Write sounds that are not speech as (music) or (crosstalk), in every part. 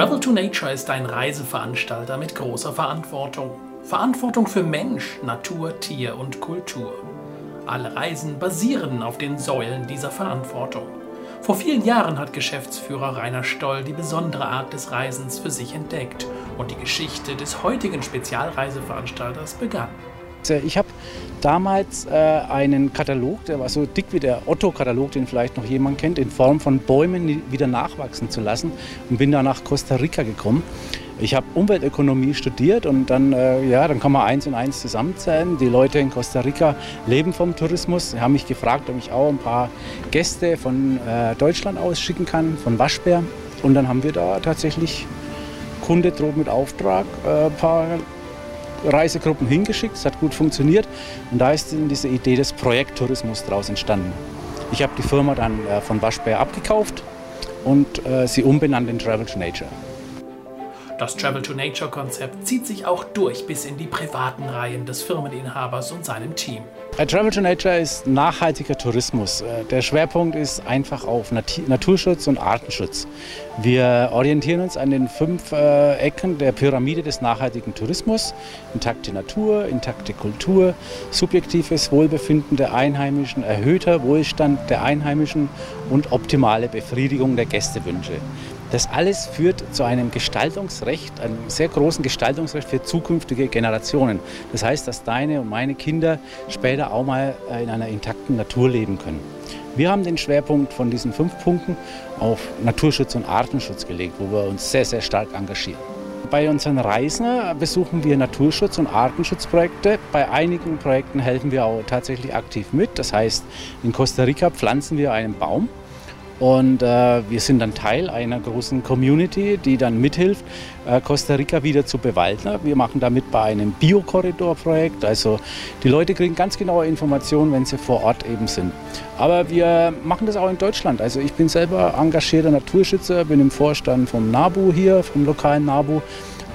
Travel to Nature ist ein Reiseveranstalter mit großer Verantwortung. Verantwortung für Mensch, Natur, Tier und Kultur. Alle Reisen basieren auf den Säulen dieser Verantwortung. Vor vielen Jahren hat Geschäftsführer Rainer Stoll die besondere Art des Reisens für sich entdeckt und die Geschichte des heutigen Spezialreiseveranstalters begann. Ich habe damals äh, einen Katalog, der war so dick wie der Otto-Katalog, den vielleicht noch jemand kennt, in Form von Bäumen wieder nachwachsen zu lassen und bin da nach Costa Rica gekommen. Ich habe Umweltökonomie studiert und dann, äh, ja, dann kann man eins und eins zusammenzählen. Die Leute in Costa Rica leben vom Tourismus. Sie haben mich gefragt, ob ich auch ein paar Gäste von äh, Deutschland aus schicken kann, von Waschbär. Und dann haben wir da tatsächlich Kunde droht mit Auftrag äh, ein paar Reisegruppen hingeschickt. Es hat gut funktioniert. Und da ist diese Idee des Projekttourismus daraus entstanden. Ich habe die Firma dann äh, von Waschbär abgekauft und äh, sie umbenannt in Travel to Nature. Das Travel to Nature Konzept zieht sich auch durch bis in die privaten Reihen des Firmeninhabers und seinem Team. Travel to Nature ist nachhaltiger Tourismus. Äh, der Schwerpunkt ist einfach auf Naturschutz und Artenschutz. Wir orientieren uns an den fünf äh, Ecken der Pyramide des nachhaltigen Tourismus. Intakte Natur, intakte Kultur, subjektives Wohlbefinden der Einheimischen, erhöhter Wohlstand der Einheimischen und optimale Befriedigung der Gästewünsche. Das alles führt zu einem Gestaltungsrecht, einem sehr großen Gestaltungsrecht für zukünftige Generationen. Das heißt, dass deine und meine Kinder später auch mal äh, in einer intakten Natur leben können. Wir haben den Schwerpunkt von diesen fünf Punkten auf Naturschutz und Artenschutz gelegt, wo wir uns sehr, sehr stark engagieren. Bei unseren Reisen besuchen wir Naturschutz- und Artenschutzprojekte. Bei einigen Projekten helfen wir auch tatsächlich aktiv mit. Das heißt, in Costa Rica pflanzen wir einen Baum und äh, wir sind dann Teil einer großen Community, die dann mithilft, äh, Costa Rica wieder zu bewalden. Wir machen damit bei einem Biokorridor-Projekt. Also die Leute kriegen ganz genaue Informationen, wenn sie vor Ort eben sind. Aber wir machen das auch in Deutschland. Also ich bin selber engagierter Naturschützer, bin im Vorstand vom NABU hier, vom lokalen NABU.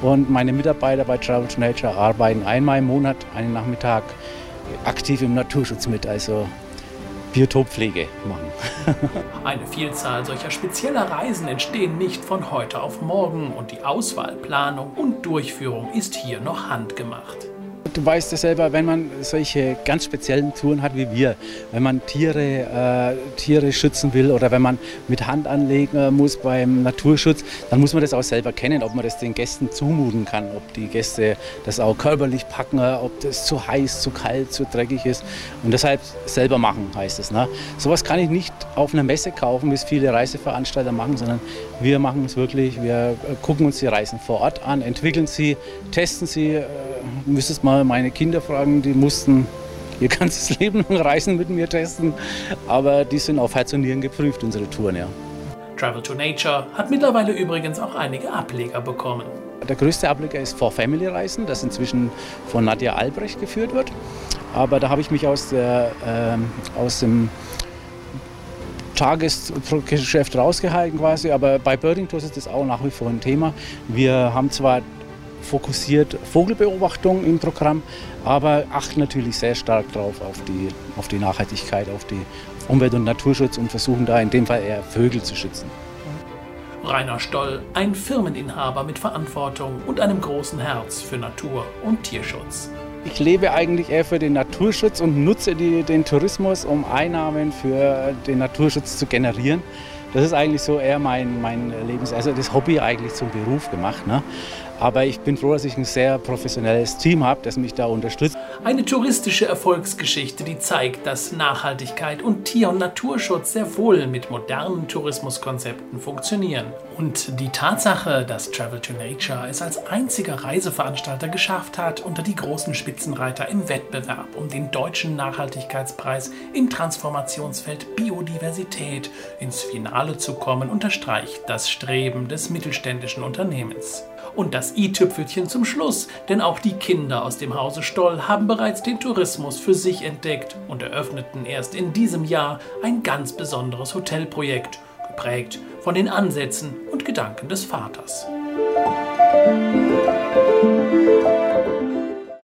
Und meine Mitarbeiter bei Travel to Nature arbeiten einmal im Monat, einen Nachmittag aktiv im Naturschutz mit. Also Biotoppflege machen. (laughs) Eine Vielzahl solcher spezieller Reisen entstehen nicht von heute auf morgen und die Auswahl, Planung und Durchführung ist hier noch handgemacht. Du weißt ja selber, wenn man solche ganz speziellen Touren hat wie wir, wenn man Tiere, äh, Tiere schützen will oder wenn man mit Hand anlegen muss beim Naturschutz, dann muss man das auch selber kennen, ob man das den Gästen zumuten kann, ob die Gäste das auch körperlich packen, ob das zu heiß, zu kalt, zu dreckig ist. Und deshalb selber machen heißt es. Ne? Sowas kann ich nicht auf einer Messe kaufen, wie es viele Reiseveranstalter machen, sondern wir machen es wirklich, wir gucken uns die Reisen vor Ort an, entwickeln sie, testen sie. Äh, müsstest mal meine Kinder fragen, die mussten ihr (laughs) ganzes Leben lang Reisen mit mir testen. Aber die sind auf Herz und Nieren geprüft, unsere Touren, ja. Travel to Nature hat mittlerweile übrigens auch einige Ableger bekommen. Der größte Ableger ist For Family Reisen, das inzwischen von Nadja Albrecht geführt wird. Aber da habe ich mich aus, der, äh, aus dem Tagesgeschäft rausgehalten quasi. Aber bei Birding Tours ist das auch nach wie vor ein Thema. Wir haben zwar fokussiert Vogelbeobachtung im Programm, aber achten natürlich sehr stark darauf auf die, auf die Nachhaltigkeit, auf die Umwelt- und Naturschutz und versuchen da in dem Fall eher Vögel zu schützen. Rainer Stoll, ein Firmeninhaber mit Verantwortung und einem großen Herz für Natur- und Tierschutz. Ich lebe eigentlich eher für den Naturschutz und nutze die, den Tourismus, um Einnahmen für den Naturschutz zu generieren. Das ist eigentlich so eher mein, mein Lebens-, also das Hobby eigentlich zum Beruf gemacht. Ne? Aber ich bin froh, dass ich ein sehr professionelles Team habe, das mich da unterstützt. Eine touristische Erfolgsgeschichte, die zeigt, dass Nachhaltigkeit und Tier- und Naturschutz sehr wohl mit modernen Tourismuskonzepten funktionieren. Und die Tatsache, dass Travel to Nature es als einziger Reiseveranstalter geschafft hat, unter die großen Spitzenreiter im Wettbewerb um den deutschen Nachhaltigkeitspreis im Transformationsfeld Biodiversität ins Finale zu kommen, unterstreicht das Streben des mittelständischen Unternehmens. Und das i-Tüpfelchen zum Schluss, denn auch die Kinder aus dem Hause Stoll haben bereits den Tourismus für sich entdeckt und eröffneten erst in diesem Jahr ein ganz besonderes Hotelprojekt, geprägt von den Ansätzen und Gedanken des Vaters. Musik